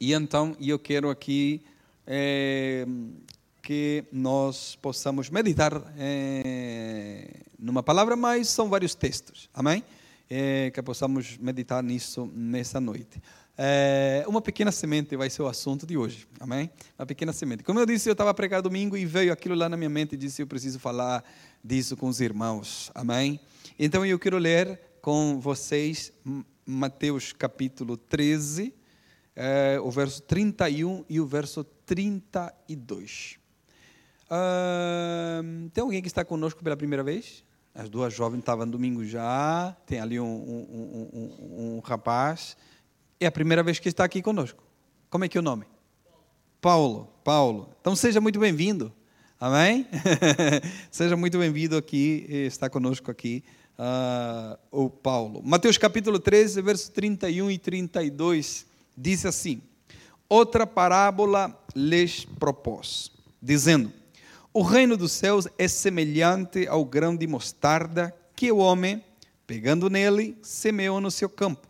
E então eu quero aqui é, que nós possamos meditar é, numa palavra, mas são vários textos, amém? É, que possamos meditar nisso nessa noite. Uma pequena semente vai ser o assunto de hoje, amém? Uma pequena semente. Como eu disse, eu estava a pregar domingo e veio aquilo lá na minha mente e disse: eu preciso falar disso com os irmãos, amém? Então eu quero ler com vocês Mateus capítulo 13, é, o verso 31 e o verso 32. Uh, tem alguém que está conosco pela primeira vez? As duas jovens estavam domingo já, tem ali um, um, um, um rapaz é a primeira vez que está aqui conosco. Como é que é o nome? Paulo. Paulo. Então seja muito bem-vindo. Amém? seja muito bem-vindo aqui, está conosco aqui uh, o Paulo. Mateus capítulo 13, verso 31 e 32, diz assim: Outra parábola lhes propôs, dizendo: O reino dos céus é semelhante ao grão de mostarda que o homem, pegando nele, semeou no seu campo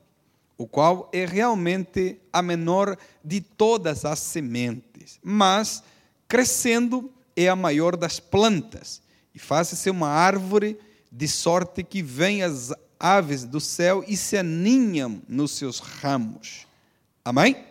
o qual é realmente a menor de todas as sementes, mas crescendo é a maior das plantas, e faz-se uma árvore de sorte que vêm as aves do céu e se aninham nos seus ramos. Amém?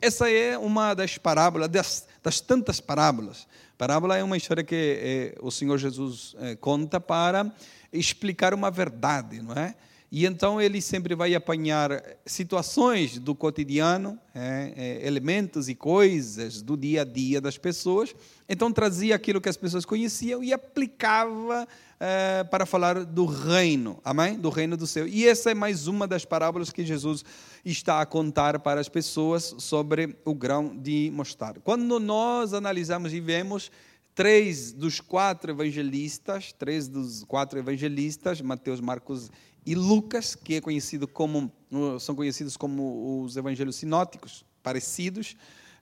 Essa é uma das parábolas, das, das tantas parábolas. Parábola é uma história que eh, o Senhor Jesus eh, conta para explicar uma verdade, não é? E então ele sempre vai apanhar situações do cotidiano, é, é, elementos e coisas do dia a dia das pessoas. Então trazia aquilo que as pessoas conheciam e aplicava é, para falar do reino, amém? Do reino do céu. E essa é mais uma das parábolas que Jesus está a contar para as pessoas sobre o grão de mostarda. Quando nós analisamos e vemos três dos quatro evangelistas, três dos quatro evangelistas, Mateus, Marcos e Lucas, que é conhecido como, são conhecidos como os evangelhos sinóticos, parecidos,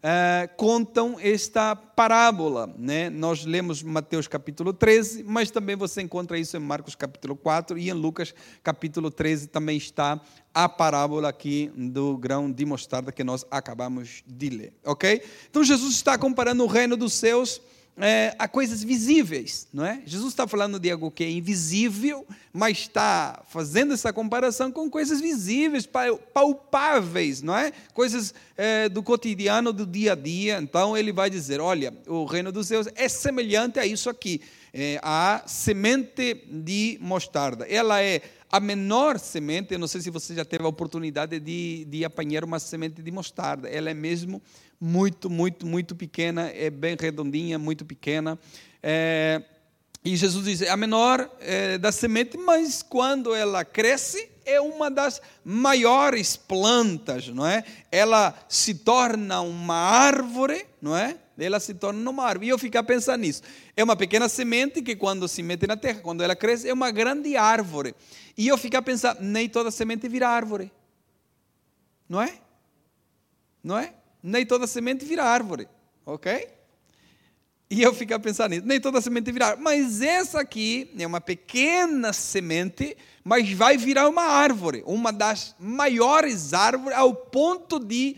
uh, contam esta parábola. Né? Nós lemos Mateus capítulo 13, mas também você encontra isso em Marcos capítulo 4 e em Lucas capítulo 13 também está a parábola aqui do grão de mostarda que nós acabamos de ler. Ok? Então Jesus está comparando o reino dos céus é, a coisas visíveis, não é? Jesus está falando de algo que é invisível, mas está fazendo essa comparação com coisas visíveis, palpáveis, não é? Coisas é, do cotidiano, do dia a dia. Então ele vai dizer: olha, o reino dos céus é semelhante a isso aqui, é, a semente de mostarda. Ela é a menor semente, eu não sei se você já teve a oportunidade de, de apanhar uma semente de mostarda, ela é mesmo muito, muito, muito pequena, é bem redondinha, muito pequena. É, e Jesus diz: é a menor é, da semente, mas quando ela cresce, é uma das maiores plantas, não é? Ela se torna uma árvore, não é? Ela se torna uma árvore. E eu ficar pensando nisso. É uma pequena semente que, quando se mete na terra, quando ela cresce, é uma grande árvore. E eu ficar pensando, nem toda semente vira árvore. Não é? Não é? Nem toda semente vira árvore, ok? E eu fico a pensar nisso, nem toda semente vira árvore, mas essa aqui é uma pequena semente, mas vai virar uma árvore, uma das maiores árvores, ao ponto de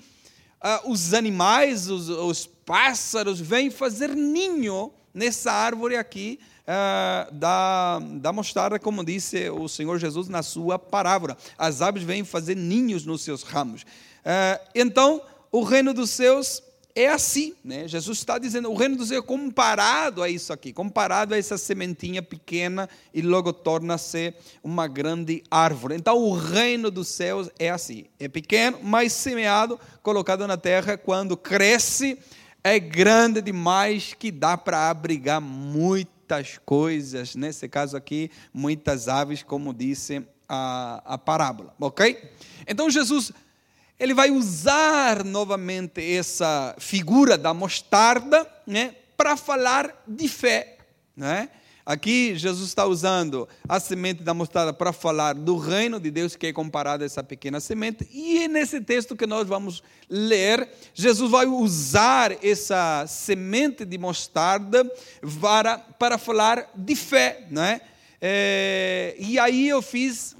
uh, os animais, os, os, pássaros, vêm fazer ninho nessa árvore aqui, Uh, da, da mostarda, como disse o Senhor Jesus na sua parábola. As aves vêm fazer ninhos nos seus ramos. Uh, então, o reino dos céus é assim, né? Jesus está dizendo, o reino dos céus é comparado a isso aqui, comparado a essa sementinha pequena e logo torna-se uma grande árvore. Então o reino dos céus é assim, é pequeno, mas semeado, colocado na terra, quando cresce, é grande demais que dá para abrigar muitas coisas, nesse caso aqui, muitas aves, como disse a, a parábola, ok? Então Jesus ele vai usar novamente essa figura da mostarda né, para falar de fé. Né? Aqui Jesus está usando a semente da mostarda para falar do reino de Deus, que é comparado a essa pequena semente. E nesse texto que nós vamos ler, Jesus vai usar essa semente de mostarda para, para falar de fé. Né? É, e aí eu fiz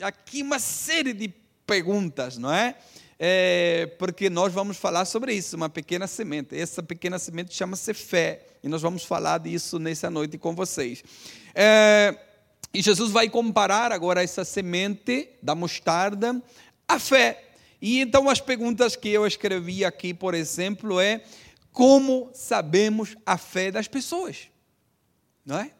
aqui uma série de perguntas, não é? É, porque nós vamos falar sobre isso, uma pequena semente. Essa pequena semente chama-se fé, e nós vamos falar disso nessa noite com vocês. É, e Jesus vai comparar agora essa semente da mostarda à fé. E então as perguntas que eu escrevi aqui, por exemplo, é como sabemos a fé das pessoas? Não é?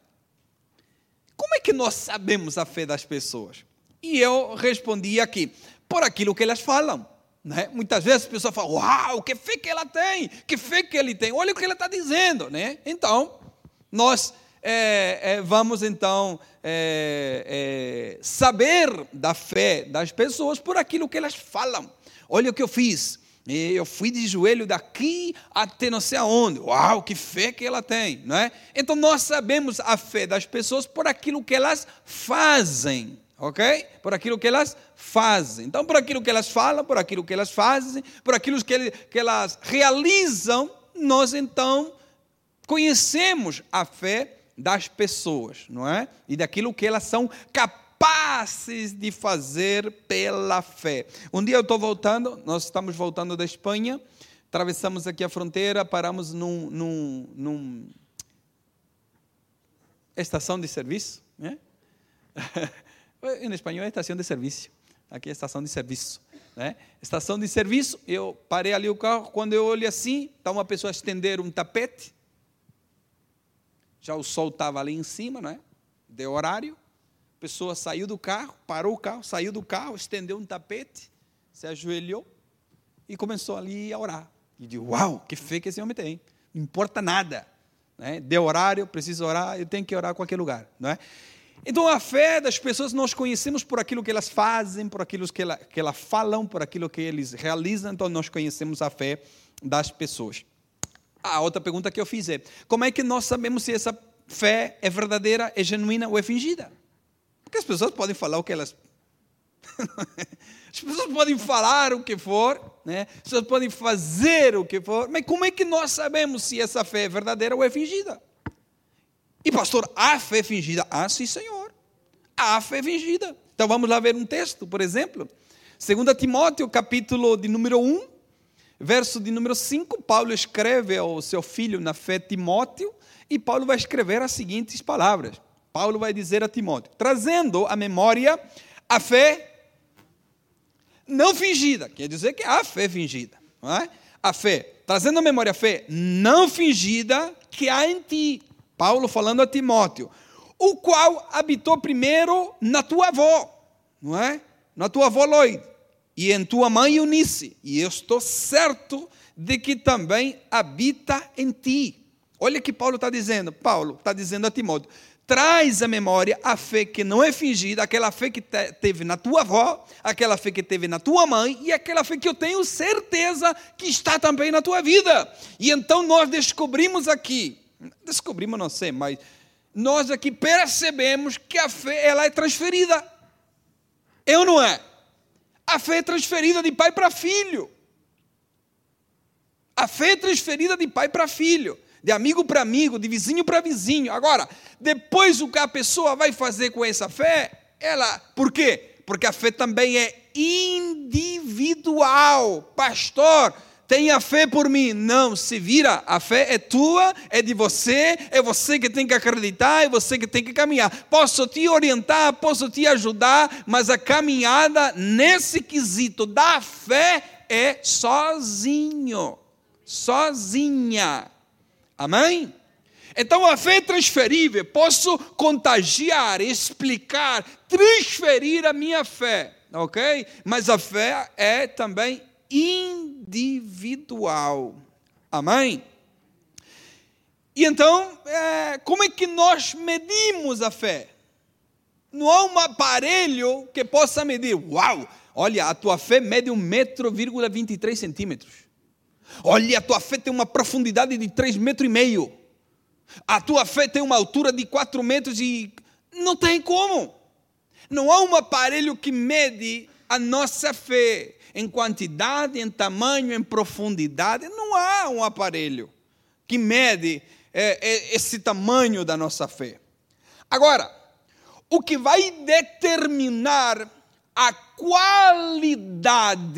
Como é que nós sabemos a fé das pessoas? E eu respondi aqui, por aquilo que elas falam. Né? Muitas vezes as pessoas falam, uau, que fé que ela tem, que fé que ele tem, olha o que ela está dizendo. Né? Então, nós é, é, vamos então é, saber da fé das pessoas por aquilo que elas falam. Olha o que eu fiz, eu fui de joelho daqui até não sei aonde. Uau, que fé que ela tem, não é? Então nós sabemos a fé das pessoas por aquilo que elas fazem, ok? Por aquilo que elas fazem. Então, por aquilo que elas falam, por aquilo que elas fazem, por aquilo que, que elas realizam, nós então conhecemos a fé das pessoas, não é? E daquilo que elas são capazes de fazer pela fé. Um dia eu estou voltando, nós estamos voltando da Espanha, atravessamos aqui a fronteira, paramos num, num, num estação de serviço, né? em espanhol é estação de serviço, aqui é estação de serviço. Né? Estação de serviço, eu parei ali o carro, quando eu olho assim, está uma pessoa a estender um tapete, já o sol estava ali em cima, não é? De horário, pessoa saiu do carro, parou o carro, saiu do carro, estendeu um tapete, se ajoelhou e começou ali a orar. E disse: Uau, que fé que esse homem tem! Não importa nada. Né? Deu horário, preciso orar, eu tenho que orar a qualquer lugar. Não é? Então, a fé das pessoas nós conhecemos por aquilo que elas fazem, por aquilo que, ela, que elas falam, por aquilo que eles realizam, então nós conhecemos a fé das pessoas. A outra pergunta que eu fiz é: como é que nós sabemos se essa fé é verdadeira, é genuína ou é fingida? Porque as pessoas podem falar o que elas. as pessoas podem falar o que for, né? as pessoas podem fazer o que for, mas como é que nós sabemos se essa fé é verdadeira ou é fingida? E pastor, há fé fingida? Ah, sim, senhor. Há fé fingida. Então vamos lá ver um texto, por exemplo. 2 Timóteo, capítulo de número 1, verso de número 5, Paulo escreve ao seu filho na fé Timóteo, e Paulo vai escrever as seguintes palavras. Paulo vai dizer a Timóteo, trazendo à memória a fé não fingida, quer dizer que há fé fingida, não é? A fé, trazendo à memória a fé não fingida que há em ti. Paulo falando a Timóteo, o qual habitou primeiro na tua avó, não é? Na tua avó Loide, e em tua mãe Eunice, e eu estou certo de que também habita em ti. Olha o que Paulo está dizendo. Paulo está dizendo a Timóteo: traz à memória a fé que não é fingida, aquela fé que te, teve na tua avó, aquela fé que teve na tua mãe e aquela fé que eu tenho certeza que está também na tua vida. E então nós descobrimos aqui, descobrimos não sei, mas nós aqui percebemos que a fé ela é transferida. Eu é não é? A fé é transferida de pai para filho. A fé é transferida de pai para filho de amigo para amigo, de vizinho para vizinho. Agora, depois o que a pessoa vai fazer com essa fé, ela, por quê? Porque a fé também é individual. Pastor, tenha fé por mim. Não, se vira, a fé é tua, é de você, é você que tem que acreditar, é você que tem que caminhar. Posso te orientar, posso te ajudar, mas a caminhada nesse quesito da fé é sozinho, sozinha. Amém? Então a fé é transferível, posso contagiar, explicar, transferir a minha fé, ok? Mas a fé é também individual. Amém? E então, é, como é que nós medimos a fé? Não há um aparelho que possa medir. Uau! Olha, a tua fé mede um metro, vírgula 23 centímetros. Olha, a tua fé tem uma profundidade de três metros e meio. A tua fé tem uma altura de quatro metros e não tem como. Não há um aparelho que mede a nossa fé em quantidade, em tamanho, em profundidade. Não há um aparelho que mede é, é, esse tamanho da nossa fé. Agora, o que vai determinar a qualidade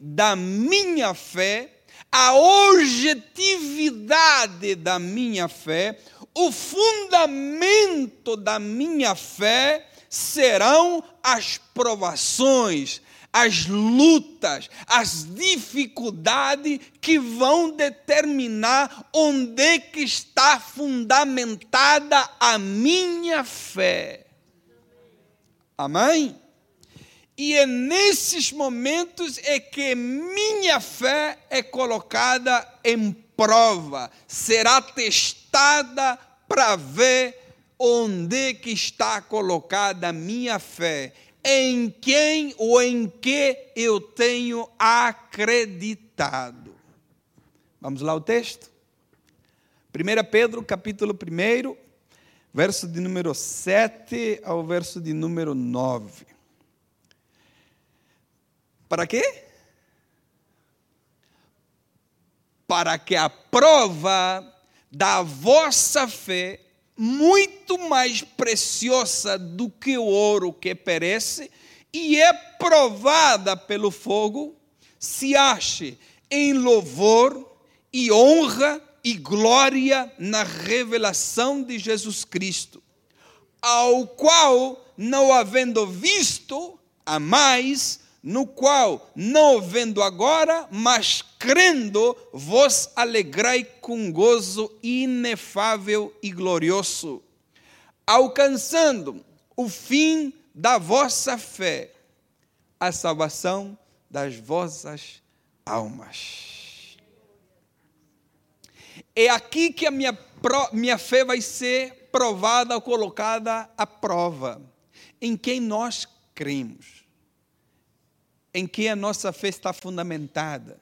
da minha fé, a objetividade da minha fé, o fundamento da minha fé serão as provações, as lutas, as dificuldades que vão determinar onde é que está fundamentada a minha fé. Amém? E é nesses momentos é que minha fé é colocada em prova, será testada para ver onde que está colocada a minha fé, em quem ou em que eu tenho acreditado. Vamos lá o texto? 1 Pedro, capítulo 1, verso de número 7 ao verso de número 9. Para quê? Para que a prova da vossa fé, muito mais preciosa do que o ouro que perece e é provada pelo fogo, se ache em louvor e honra e glória na revelação de Jesus Cristo, ao qual, não havendo visto, a mais, no qual, não vendo agora, mas crendo, vos alegrai com gozo inefável e glorioso, alcançando o fim da vossa fé, a salvação das vossas almas. É aqui que a minha, minha fé vai ser provada ou colocada à prova, em quem nós cremos em que a nossa fé está fundamentada.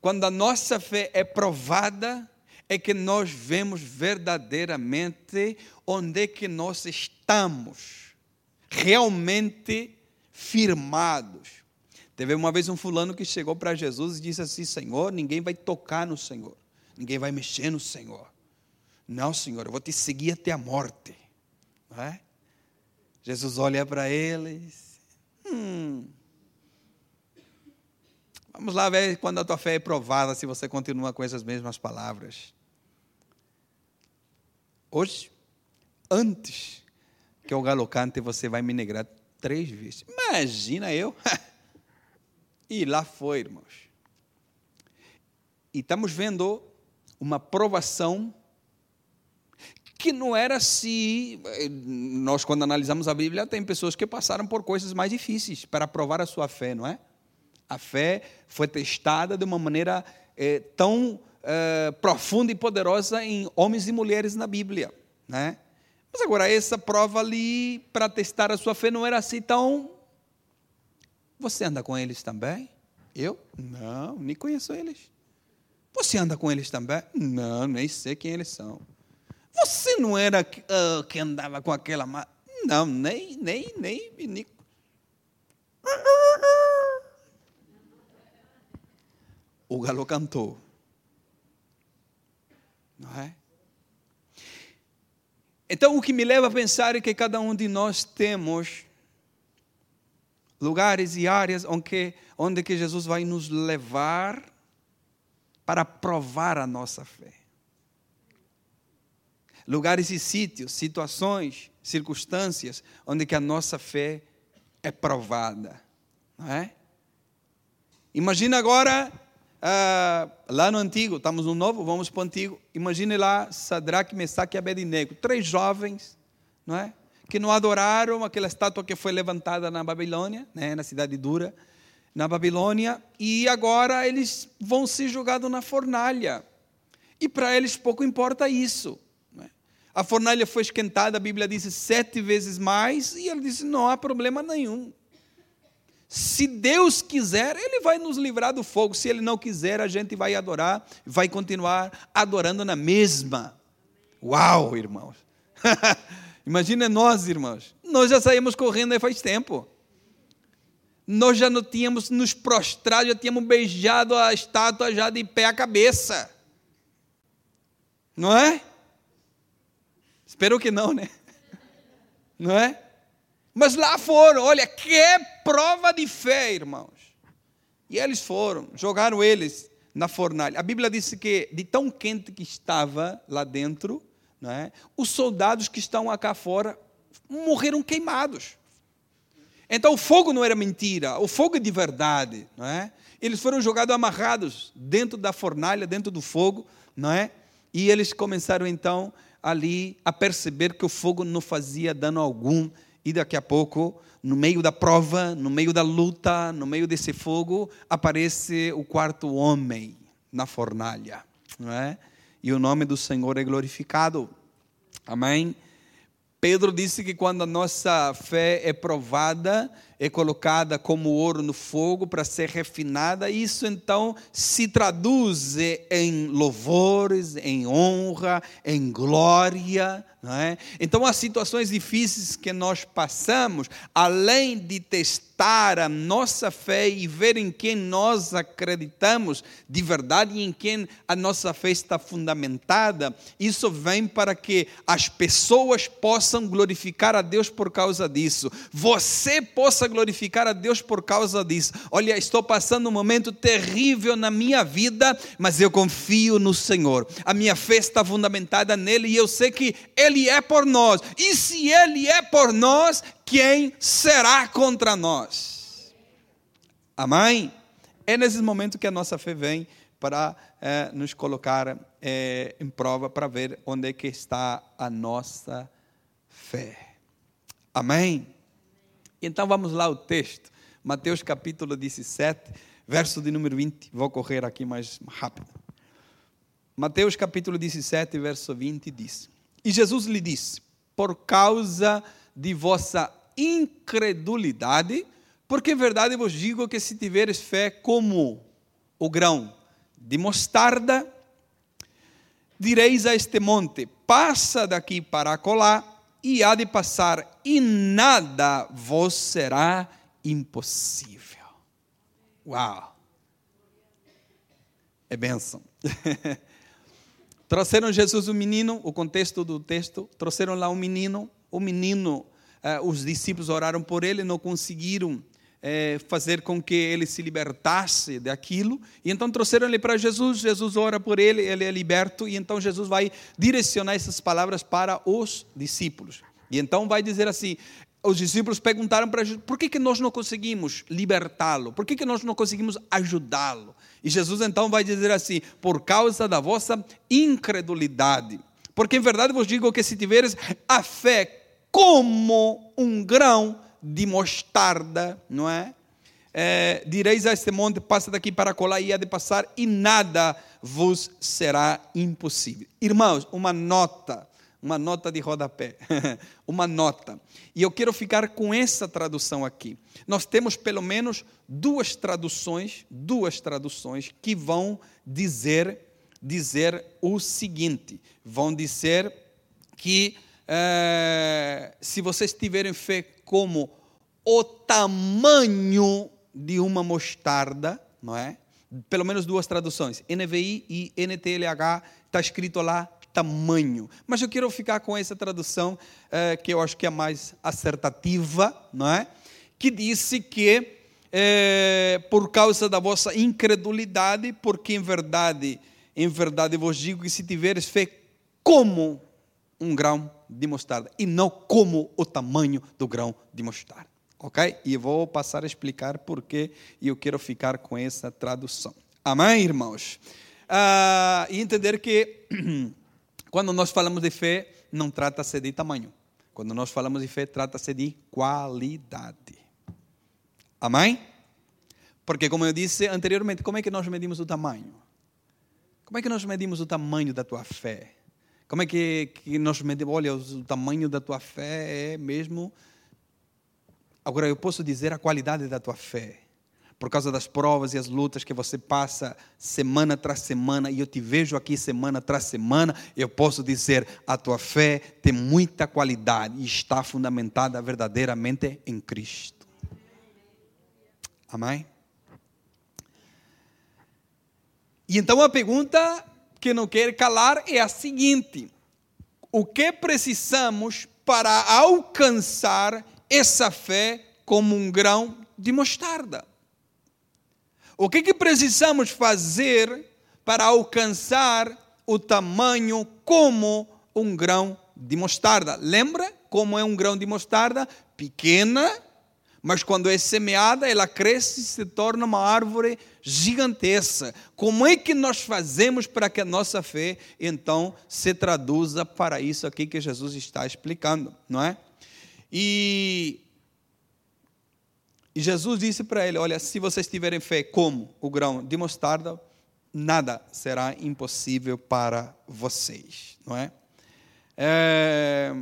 Quando a nossa fé é provada, é que nós vemos verdadeiramente onde é que nós estamos realmente firmados. Teve uma vez um fulano que chegou para Jesus e disse assim: Senhor, ninguém vai tocar no Senhor, ninguém vai mexer no Senhor. Não, Senhor, eu vou te seguir até a morte. É? Jesus olha para eles, hum, Vamos lá ver quando a tua fé é provada, se você continua com essas mesmas palavras. Hoje, antes que o galo cante, você vai me negrar três vezes. Imagina eu. e lá foi, irmãos. E estamos vendo uma provação que não era se. Nós, quando analisamos a Bíblia, tem pessoas que passaram por coisas mais difíceis para provar a sua fé, não é? A fé foi testada de uma maneira é, tão é, profunda e poderosa em homens e mulheres na Bíblia. Né? Mas agora, essa prova ali para testar a sua fé não era assim tão. Você anda com eles também? Eu? Não, nem conheço eles. Você anda com eles também? Não, nem sei quem eles são. Você não era uh, que andava com aquela. Não, nem, nem, nem, nem o galo cantou. Não é? Então, o que me leva a pensar é que cada um de nós temos lugares e áreas onde, onde que Jesus vai nos levar para provar a nossa fé. Lugares e sítios, situações, circunstâncias onde que a nossa fé é provada. Não é? Imagina agora ah, lá no antigo, estamos no novo, vamos para o antigo. Imagine lá Sadraque, Mesaque e Abednego, três jovens, não é? Que não adoraram aquela estátua que foi levantada na Babilônia, né, na cidade dura, na Babilônia, e agora eles vão ser jogados na fornalha. E para eles pouco importa isso. É? A fornalha foi esquentada, a Bíblia diz sete vezes mais, e ele disse: não há problema nenhum. Se Deus quiser, Ele vai nos livrar do fogo. Se Ele não quiser, a gente vai adorar, vai continuar adorando na mesma. Uau, irmãos! Imagina nós, irmãos. Nós já saímos correndo aí faz tempo. Nós já não tínhamos nos prostrado, já tínhamos beijado a estátua já de pé à cabeça. Não é? Espero que não, né? Não é? Mas lá foram, olha, que prova de fé, irmãos. E eles foram, jogaram eles na fornalha. A Bíblia disse que de tão quente que estava lá dentro, não é? os soldados que estão cá fora morreram queimados. Então o fogo não era mentira, o fogo é de verdade, não é? Eles foram jogados amarrados dentro da fornalha, dentro do fogo, não é? E eles começaram então ali a perceber que o fogo não fazia dano algum e daqui a pouco, no meio da prova, no meio da luta, no meio desse fogo, aparece o quarto homem na fornalha, não é? E o nome do Senhor é glorificado. Amém. Pedro disse que quando a nossa fé é provada, é colocada como ouro no fogo para ser refinada, isso então se traduz em louvores, em honra, em glória. É? Então, as situações difíceis que nós passamos, além de testar a nossa fé e ver em quem nós acreditamos de verdade e em quem a nossa fé está fundamentada, isso vem para que as pessoas possam glorificar a Deus por causa disso. Você possa glorificar a Deus por causa disso. Olha, estou passando um momento terrível na minha vida, mas eu confio no Senhor. A minha fé está fundamentada nele e eu sei que ele é por nós. E se ele é por nós, quem será contra nós? Amém? É nesses momentos que a nossa fé vem para é, nos colocar é, em prova para ver onde é que está a nossa fé. Amém? Então vamos lá o texto. Mateus capítulo 17, verso de número 20. Vou correr aqui mais rápido. Mateus capítulo 17, verso 20 diz: E Jesus lhe disse: Por causa de vossa incredulidade, porque em verdade vos digo que se tiveres fé como o grão de mostarda, direis a este monte: passa daqui para colar e há de passar, e nada vos será impossível. Uau! É bênção. trouxeram Jesus um menino, o contexto do texto, trouxeram lá um menino, o menino, eh, os discípulos oraram por ele, não conseguiram é, fazer com que ele se libertasse daquilo. E então trouxeram ele para Jesus, Jesus ora por ele, ele é liberto, e então Jesus vai direcionar essas palavras para os discípulos. E então vai dizer assim: os discípulos perguntaram para Jesus, por que, que nós não conseguimos libertá-lo? Por que, que nós não conseguimos ajudá-lo? E Jesus então vai dizer assim: por causa da vossa incredulidade. Porque em verdade vos digo que se tiveres a fé como um grão de mostarda, não é? é direis a este monte, passa daqui para colar e há de passar, e nada vos será impossível. Irmãos, uma nota, uma nota de rodapé, uma nota. E eu quero ficar com essa tradução aqui. Nós temos pelo menos duas traduções, duas traduções que vão dizer dizer o seguinte, vão dizer que é, se vocês tiverem fé como o tamanho de uma mostarda, não é? Pelo menos duas traduções, NVI e NTLH, está escrito lá tamanho. Mas eu quero ficar com essa tradução é, que eu acho que é mais acertativa, não é? Que disse que é, por causa da vossa incredulidade, porque em verdade, em verdade vos digo que se tiveres fé como um grão de mostarda e não como o tamanho do grão de mostarda. Ok? E vou passar a explicar porquê e eu quero ficar com essa tradução. Amém, irmãos? Ah, e entender que quando nós falamos de fé, não trata-se de tamanho. Quando nós falamos de fé, trata-se de qualidade. Amém? Porque, como eu disse anteriormente, como é que nós medimos o tamanho? Como é que nós medimos o tamanho da tua fé? Como é que, que nós medimos? Olha, o tamanho da tua fé é mesmo. Agora, eu posso dizer a qualidade da tua fé. Por causa das provas e as lutas que você passa semana tras semana, e eu te vejo aqui semana tras semana, eu posso dizer: a tua fé tem muita qualidade e está fundamentada verdadeiramente em Cristo. Amém? E então a pergunta que não quer calar é a seguinte: o que precisamos para alcançar essa fé como um grão de mostarda. O que, que precisamos fazer para alcançar o tamanho como um grão de mostarda? Lembra como é um grão de mostarda? Pequena, mas quando é semeada, ela cresce e se torna uma árvore gigantesca. Como é que nós fazemos para que a nossa fé, então, se traduza para isso aqui que Jesus está explicando, não é? E, e Jesus disse para ele: Olha, se vocês tiverem fé como o grão de mostarda, nada será impossível para vocês, não é? É,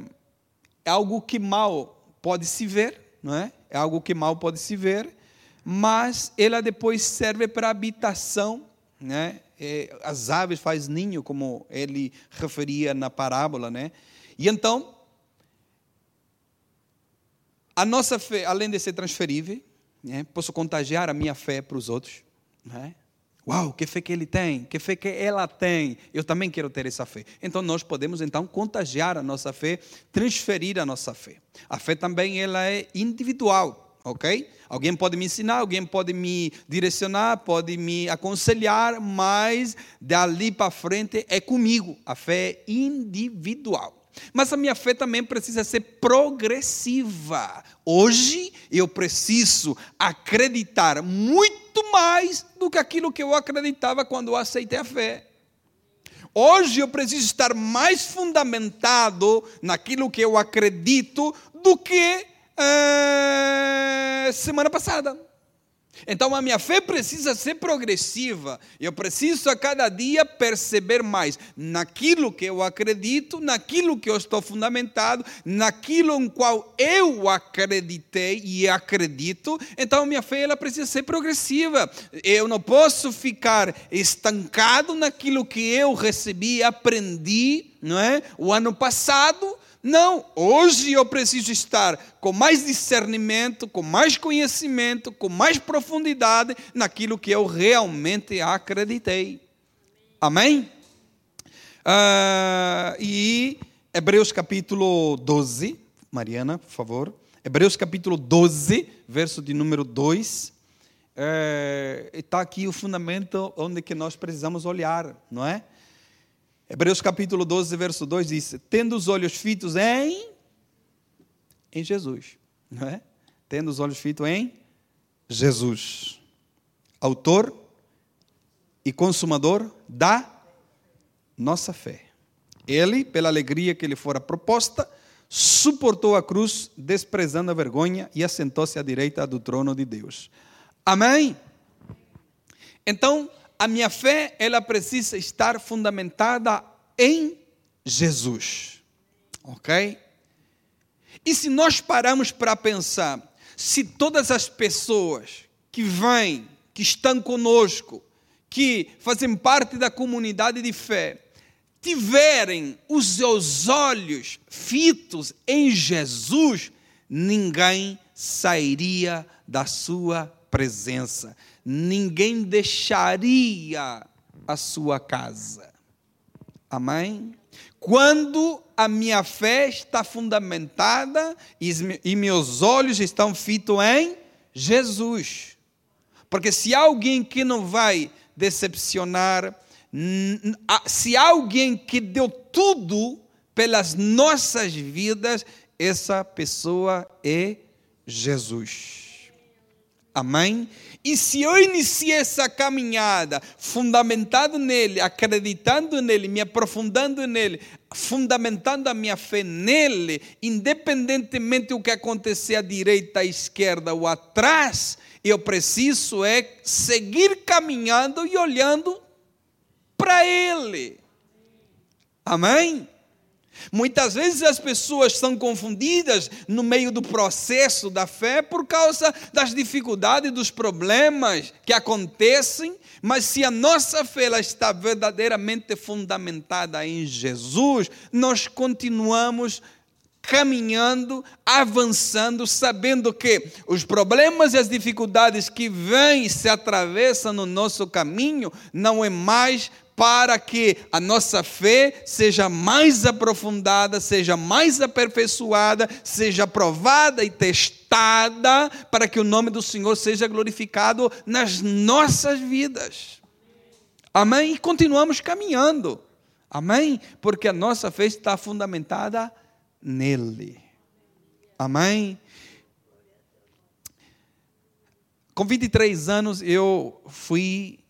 é algo que mal pode se ver, não é? é algo que mal pode se ver, mas ela depois serve para habitação, né? É, as aves faz ninho, como ele referia na parábola, né? E então, a nossa fé, além de ser transferível, né? posso contagiar a minha fé para os outros, né? Uau, que fé que ele tem, que fé que ela tem. Eu também quero ter essa fé. Então nós podemos então contagiar a nossa fé, transferir a nossa fé. A fé também ela é individual, ok? Alguém pode me ensinar, alguém pode me direcionar, pode me aconselhar, mas dali para frente é comigo. A fé é individual. Mas a minha fé também precisa ser progressiva. Hoje eu preciso acreditar muito mais do que aquilo que eu acreditava quando eu aceitei a fé. Hoje eu preciso estar mais fundamentado naquilo que eu acredito do que é, semana passada. Então a minha fé precisa ser progressiva. Eu preciso a cada dia perceber mais naquilo que eu acredito, naquilo que eu estou fundamentado, naquilo em qual eu acreditei e acredito. Então a minha fé ela precisa ser progressiva. Eu não posso ficar estancado naquilo que eu recebi, aprendi, não é? O ano passado não, hoje eu preciso estar com mais discernimento, com mais conhecimento, com mais profundidade naquilo que eu realmente acreditei. Amém? Uh, e Hebreus capítulo 12, Mariana, por favor. Hebreus capítulo 12, verso de número 2. Está é, aqui o fundamento onde que nós precisamos olhar, não é? Hebreus capítulo 12, verso 2 diz: Tendo os olhos fitos em, em Jesus, não é? Tendo os olhos fitos em Jesus, autor e consumador da nossa fé. Ele, pela alegria que lhe fora proposta, suportou a cruz, desprezando a vergonha, e assentou-se à direita do trono de Deus. Amém? Então, a minha fé, ela precisa estar fundamentada em Jesus. Ok? E se nós paramos para pensar, se todas as pessoas que vêm, que estão conosco, que fazem parte da comunidade de fé, tiverem os seus olhos fitos em Jesus, ninguém sairia da sua presença ninguém deixaria a sua casa. Amém? Quando a minha fé está fundamentada e meus olhos estão fitos em Jesus. Porque se alguém que não vai decepcionar, se alguém que deu tudo pelas nossas vidas, essa pessoa é Jesus. Amém? E se eu iniciei essa caminhada fundamentado nele, acreditando nele, me aprofundando nele, fundamentando a minha fé nele, independentemente do que acontecer à direita, à esquerda ou atrás, eu preciso é seguir caminhando e olhando para ele. Amém? Muitas vezes as pessoas são confundidas no meio do processo da fé por causa das dificuldades, dos problemas que acontecem, mas se a nossa fé ela está verdadeiramente fundamentada em Jesus, nós continuamos caminhando, avançando, sabendo que os problemas e as dificuldades que vêm e se atravessam no nosso caminho não é mais para que a nossa fé seja mais aprofundada, seja mais aperfeiçoada, seja provada e testada, para que o nome do Senhor seja glorificado nas nossas vidas. Amém? E continuamos caminhando. Amém? Porque a nossa fé está fundamentada nele. Amém? Com 23 anos eu fui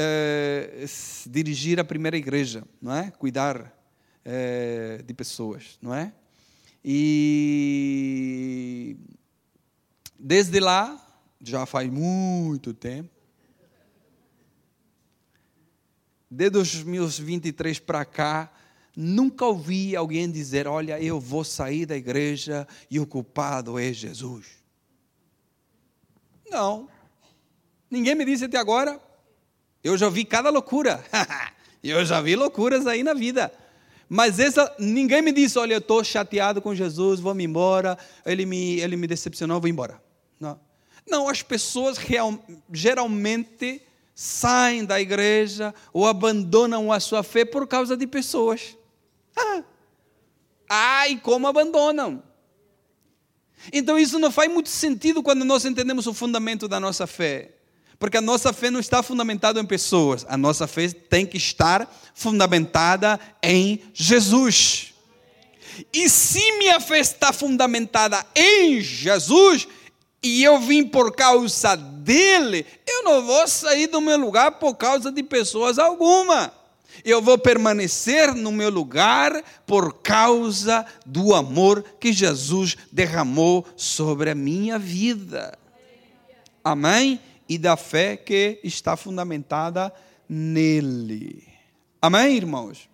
é, dirigir a primeira igreja, não é? Cuidar é, de pessoas, não é? E desde lá, já faz muito tempo, desde os meus 23 para cá, nunca ouvi alguém dizer: Olha, eu vou sair da igreja e o culpado é Jesus. Não. Ninguém me disse até agora. Eu já vi cada loucura. eu já vi loucuras aí na vida. Mas essa, ninguém me disse: Olha, eu estou chateado com Jesus, vou me embora. Ele me, ele me decepcionou, vou embora. Não. Não, as pessoas real, geralmente saem da igreja ou abandonam a sua fé por causa de pessoas. Ah, ai, como abandonam. Então isso não faz muito sentido quando nós entendemos o fundamento da nossa fé. Porque a nossa fé não está fundamentada em pessoas, a nossa fé tem que estar fundamentada em Jesus. E se minha fé está fundamentada em Jesus, e eu vim por causa dele, eu não vou sair do meu lugar por causa de pessoas alguma eu vou permanecer no meu lugar por causa do amor que Jesus derramou sobre a minha vida. Amém? E da fé que está fundamentada nele. Amém, irmãos?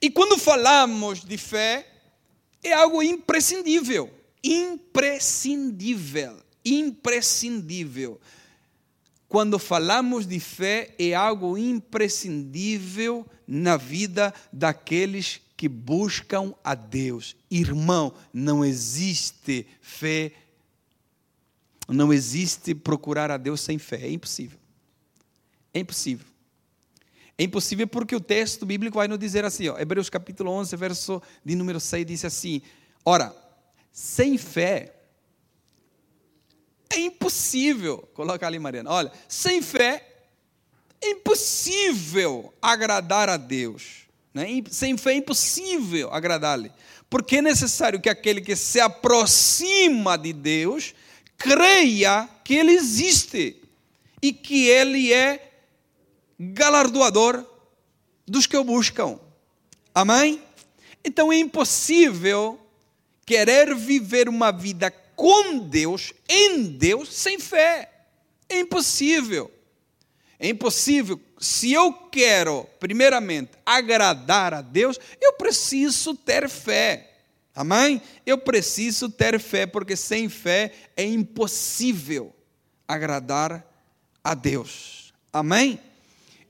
E quando falamos de fé, é algo imprescindível. Imprescindível. Imprescindível quando falamos de fé, é algo imprescindível na vida daqueles que buscam a Deus. Irmão, não existe fé, não existe procurar a Deus sem fé. É impossível. É impossível. É impossível porque o texto bíblico vai nos dizer assim, ó, Hebreus capítulo 11, verso de número 6, diz assim: Ora, sem fé é impossível, coloca ali, Mariana. Olha, sem fé é impossível agradar a Deus. Né? Sem fé é impossível agradar-lhe. Porque é necessário que aquele que se aproxima de Deus creia que Ele existe e que Ele é galardoador dos que o buscam. Amém? Então é impossível querer viver uma vida com Deus, em Deus, sem fé. É impossível. É impossível. Se eu quero, primeiramente, agradar a Deus, eu preciso ter fé. Amém? Eu preciso ter fé, porque sem fé é impossível agradar a Deus. Amém?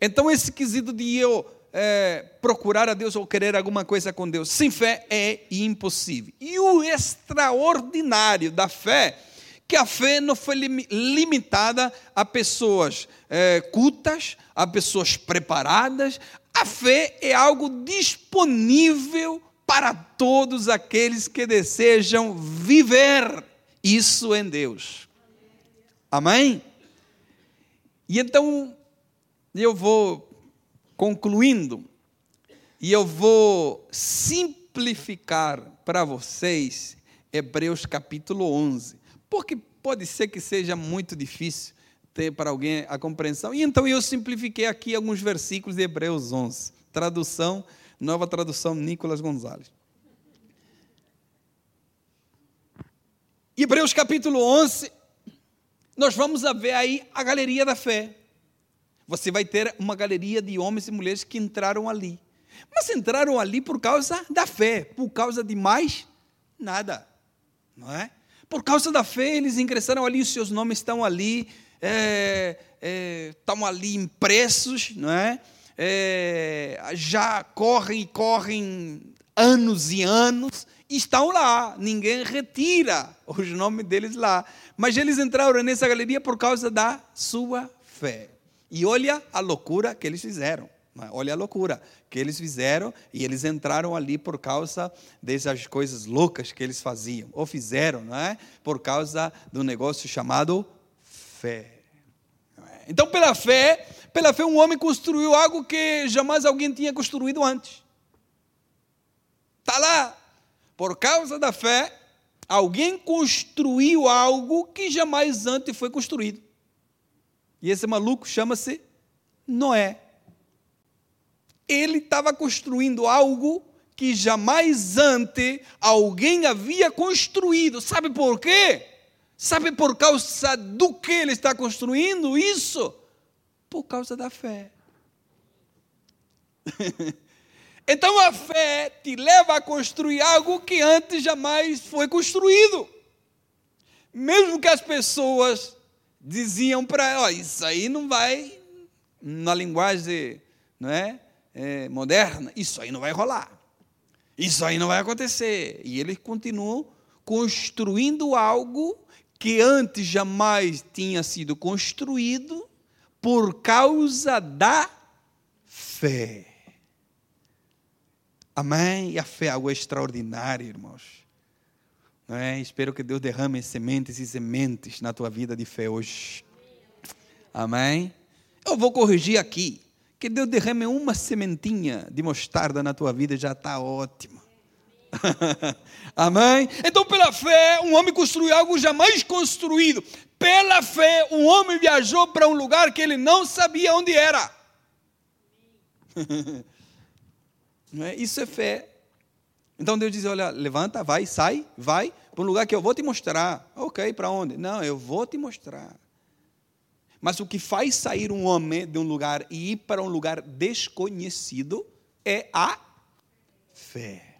Então, esse quesito de eu é, procurar a Deus ou querer alguma coisa com Deus sem fé é impossível. E o extraordinário da fé, que a fé não foi limitada a pessoas é, cultas, a pessoas preparadas. A fé é algo disponível para todos aqueles que desejam viver isso em Deus. Amém? E então, eu vou concluindo, e eu vou simplificar para vocês Hebreus capítulo 11, porque pode ser que seja muito difícil ter para alguém a compreensão. E então eu simplifiquei aqui alguns versículos de Hebreus 11, tradução, nova tradução Nicolas Gonzalez. Hebreus capítulo 11, nós vamos ver aí a galeria da fé. Você vai ter uma galeria de homens e mulheres que entraram ali. Mas entraram ali por causa da fé, por causa de mais nada, não é? Por causa da fé, eles ingressaram ali, os seus nomes estão ali, é, é, estão ali impressos, não é? É? Já correm e correm anos e anos, estão lá, ninguém retira os nomes deles lá. Mas eles entraram nessa galeria por causa da sua fé. E olha a loucura que eles fizeram. É? Olha a loucura que eles fizeram e eles entraram ali por causa dessas coisas loucas que eles faziam. Ou fizeram, não é? Por causa do negócio chamado fé. É? Então, pela fé, pela fé, um homem construiu algo que jamais alguém tinha construído antes. Está lá. Por causa da fé, alguém construiu algo que jamais antes foi construído. E esse maluco chama-se Noé. Ele estava construindo algo que jamais antes alguém havia construído. Sabe por quê? Sabe por causa do que ele está construindo isso? Por causa da fé. Então a fé te leva a construir algo que antes jamais foi construído. Mesmo que as pessoas diziam para ela, oh, isso aí não vai, na linguagem não é, é, moderna, isso aí não vai rolar. Isso aí não vai acontecer. E eles continuam construindo algo que antes jamais tinha sido construído por causa da fé. Amém? E a fé é algo extraordinário, irmãos. Não é? Espero que Deus derrame sementes e sementes na tua vida de fé hoje. Amém? Eu vou corrigir aqui. Que Deus derrame uma sementinha de mostarda na tua vida já está ótimo. Amém? Então, pela fé, um homem construiu algo jamais construído. Pela fé, um homem viajou para um lugar que ele não sabia onde era. Não é? Isso é fé. Então Deus diz: olha, levanta, vai, sai, vai para um lugar que eu vou te mostrar. Ok, para onde? Não, eu vou te mostrar. Mas o que faz sair um homem de um lugar e ir para um lugar desconhecido é a fé.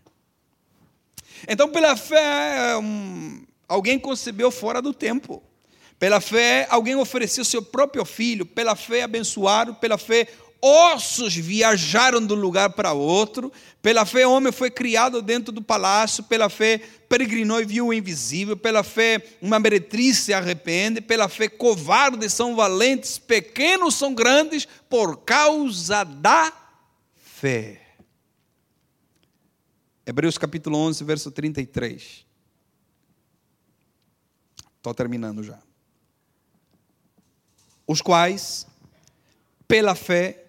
Então, pela fé, um, alguém concebeu fora do tempo. Pela fé, alguém ofereceu seu próprio filho. Pela fé, abençoaram. Pela fé, ossos viajaram de um lugar para outro. Pela fé, o homem foi criado dentro do palácio. Pela fé, peregrinou e viu o invisível. Pela fé, uma meretriz se arrepende. Pela fé, covardes são valentes, pequenos são grandes, por causa da fé. Hebreus capítulo 11, verso 33. Estou terminando já. Os quais, pela fé,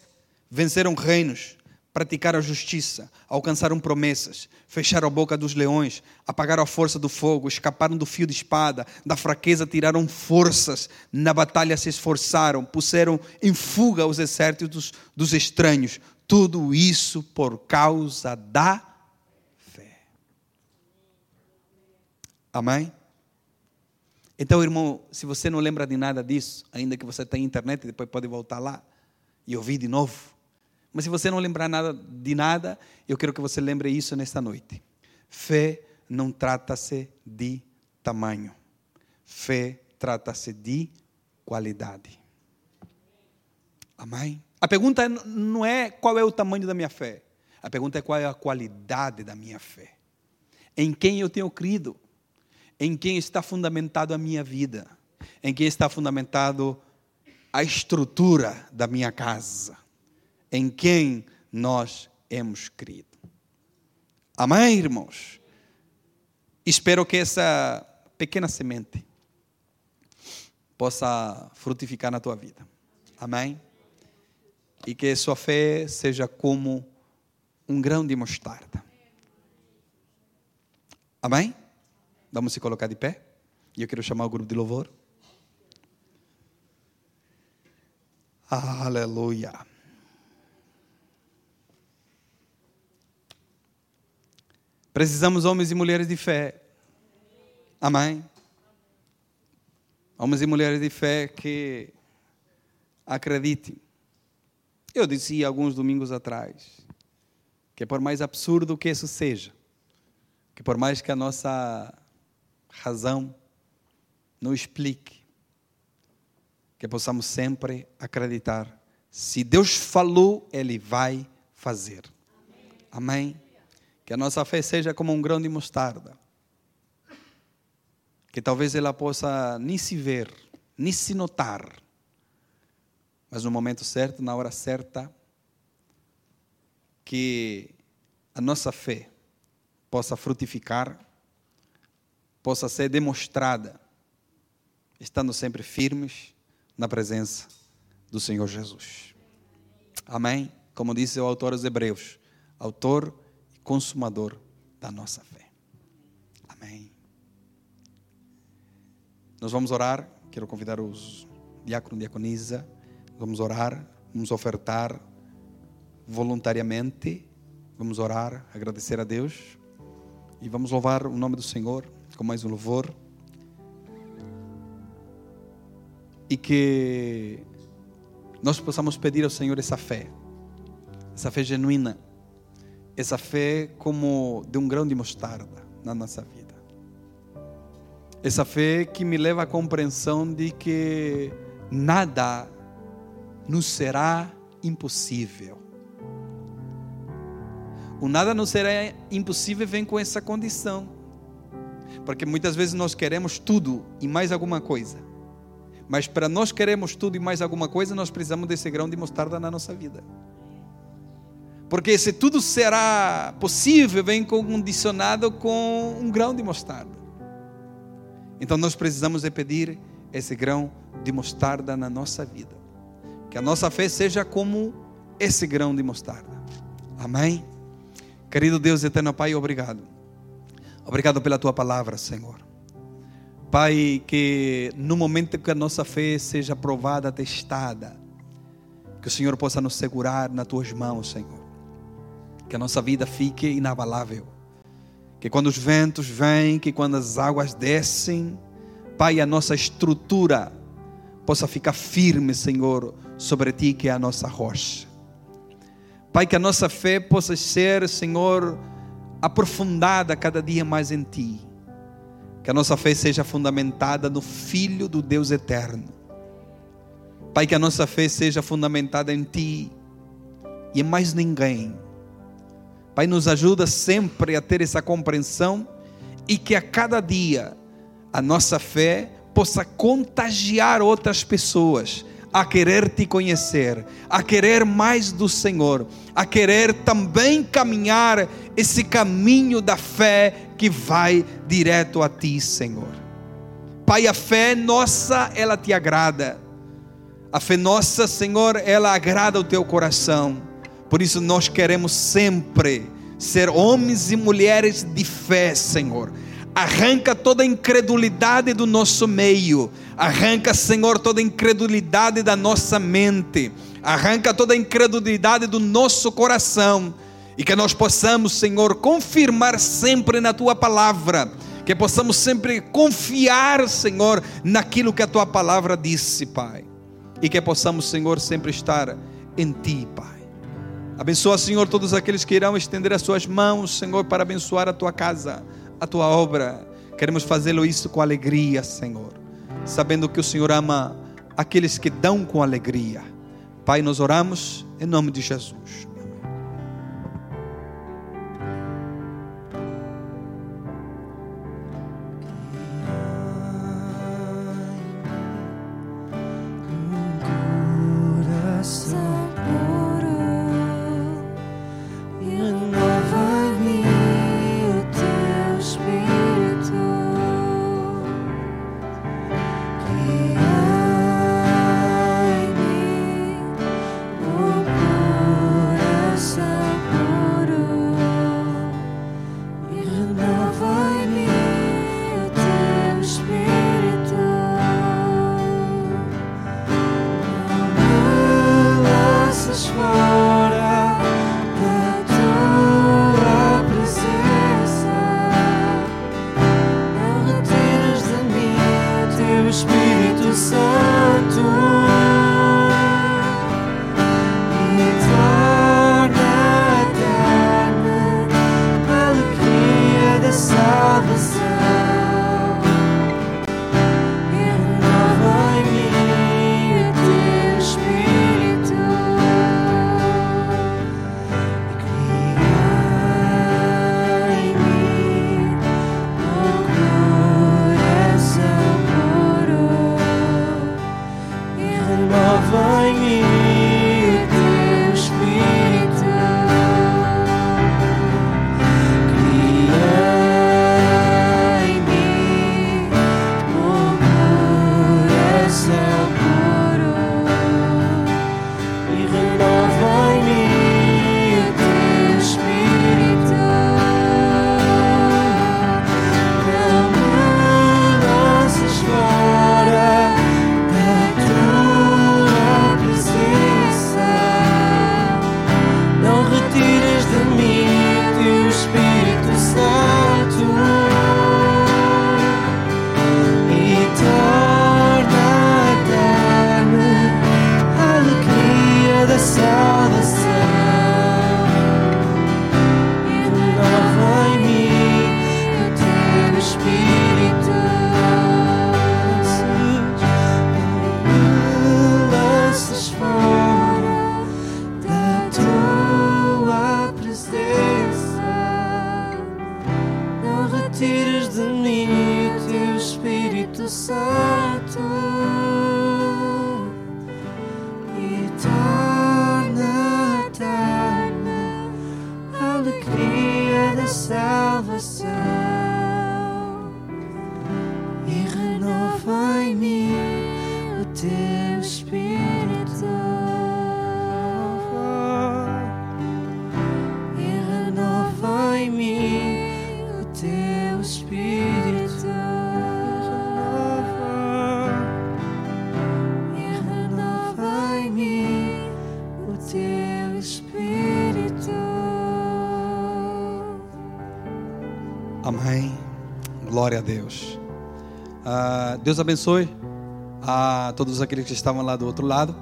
venceram reinos, praticaram a justiça, alcançaram promessas, fecharam a boca dos leões, apagaram a força do fogo, escaparam do fio de espada, da fraqueza tiraram forças, na batalha se esforçaram, puseram em fuga os exércitos dos, dos estranhos. Tudo isso por causa da Amém? Então, irmão, se você não lembra de nada disso, ainda que você tenha internet, depois pode voltar lá e ouvir de novo. Mas se você não lembrar nada de nada, eu quero que você lembre isso nesta noite. Fé não trata-se de tamanho. Fé trata-se de qualidade. Amém? A pergunta não é qual é o tamanho da minha fé. A pergunta é qual é a qualidade da minha fé. Em quem eu tenho crido. Em quem está fundamentado a minha vida. Em quem está fundamentado a estrutura da minha casa em quem nós hemos crido. Amém, irmãos? Espero que essa pequena semente possa frutificar na tua vida. Amém? E que sua fé seja como um grão de mostarda. Amém? Vamos se colocar de pé? E eu quero chamar o grupo de louvor. Aleluia. Precisamos homens e mulheres de fé. Amém? Homens e mulheres de fé que acreditem. Eu disse alguns domingos atrás que por mais absurdo que isso seja, que por mais que a nossa razão não explique, que possamos sempre acreditar. Se Deus falou, Ele vai fazer. Amém? Que a nossa fé seja como um grão de mostarda. Que talvez ela possa nem se ver, nem se notar. Mas no momento certo, na hora certa, que a nossa fé possa frutificar, possa ser demonstrada, estando sempre firmes na presença do Senhor Jesus. Amém? Como disse o autor aos Hebreus, autor e consumador da nossa fé. Amém. Nós vamos orar. Quero convidar os diácono diaconisa. Vamos orar, vamos ofertar voluntariamente. Vamos orar, agradecer a Deus e vamos louvar o nome do Senhor com mais um louvor. E que nós possamos pedir ao Senhor essa fé, essa fé genuína, essa fé como de um grão de mostarda na nossa vida. Essa fé que me leva à compreensão de que nada nos será impossível. O nada nos será impossível vem com essa condição. Porque muitas vezes nós queremos tudo e mais alguma coisa. Mas para nós queremos tudo e mais alguma coisa, nós precisamos desse grão de mostarda na nossa vida. Porque se tudo será possível, vem condicionado com um grão de mostarda. Então nós precisamos de pedir esse grão de mostarda na nossa vida. Que a nossa fé seja como esse grão de mostarda. Amém? Querido Deus eterno Pai, obrigado. Obrigado pela tua palavra, Senhor. Pai, que no momento que a nossa fé seja provada, testada, que o Senhor possa nos segurar nas tuas mãos, Senhor. Que a nossa vida fique inabalável. Que quando os ventos vêm, que quando as águas descem, Pai, a nossa estrutura possa ficar firme, Senhor, sobre ti, que é a nossa rocha. Pai, que a nossa fé possa ser, Senhor, aprofundada cada dia mais em Ti. Que a nossa fé seja fundamentada no Filho do Deus eterno. Pai, que a nossa fé seja fundamentada em Ti e em mais ninguém. Pai, nos ajuda sempre a ter essa compreensão e que a cada dia a nossa fé possa contagiar outras pessoas a querer te conhecer, a querer mais do Senhor, a querer também caminhar esse caminho da fé que vai direto a ti, Senhor. Pai, a fé nossa, ela te agrada. A fé nossa, Senhor, ela agrada o teu coração. Por isso nós queremos sempre ser homens e mulheres de fé, Senhor Arranca toda incredulidade do nosso meio. Arranca, Senhor, toda incredulidade da nossa mente. Arranca toda incredulidade do nosso coração. E que nós possamos, Senhor, confirmar sempre na tua palavra. Que possamos sempre confiar, Senhor, naquilo que a tua palavra disse, Pai. E que possamos, Senhor, sempre estar em ti, Pai. Abençoa, Senhor, todos aqueles que irão estender as suas mãos, Senhor, para abençoar a tua casa a tua obra. Queremos fazê-lo isso com alegria, Senhor, sabendo que o Senhor ama aqueles que dão com alegria. Pai, nós oramos em nome de Jesus. Deus. Ah, Deus abençoe a todos aqueles que estavam lá do outro lado.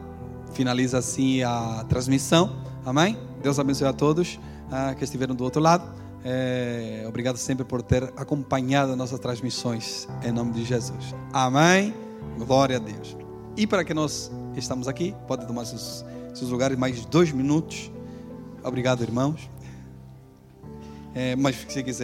Finaliza assim a transmissão. Amém. Deus abençoe a todos ah, que estiveram do outro lado. É, obrigado sempre por ter acompanhado nossas transmissões. Em nome de Jesus. Amém. Glória a Deus. E para que nós estamos aqui, pode tomar seus, seus lugares mais dois minutos. Obrigado, irmãos. É, mas se quiser.